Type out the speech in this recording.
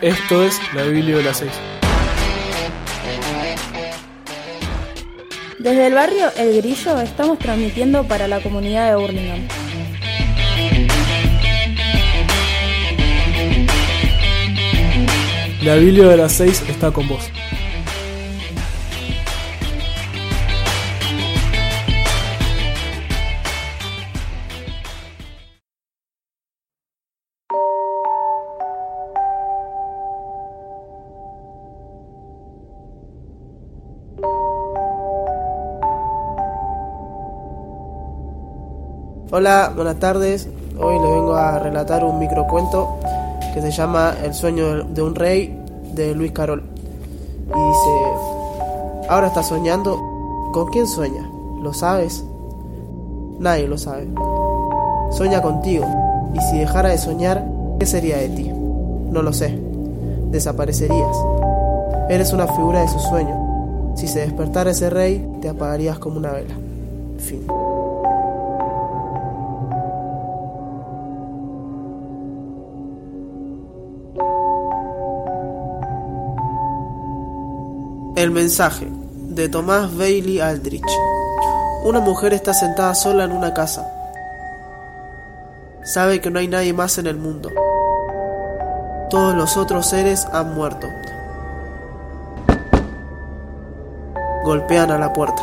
Esto es la Biblia de las 6. Desde el barrio El Grillo estamos transmitiendo para la comunidad de Burlingame. La Biblia de las 6 está con vos. Hola, buenas tardes. Hoy les vengo a relatar un microcuento que se llama El sueño de un rey de Luis Carol. Y dice, ahora está soñando. ¿Con quién sueña? ¿Lo sabes? Nadie lo sabe. Sueña contigo. Y si dejara de soñar, ¿qué sería de ti? No lo sé. Desaparecerías. Eres una figura de su sueño. Si se despertara ese rey, te apagarías como una vela. Fin. El mensaje de Tomás Bailey Aldrich. Una mujer está sentada sola en una casa. Sabe que no hay nadie más en el mundo. Todos los otros seres han muerto. Golpean a la puerta.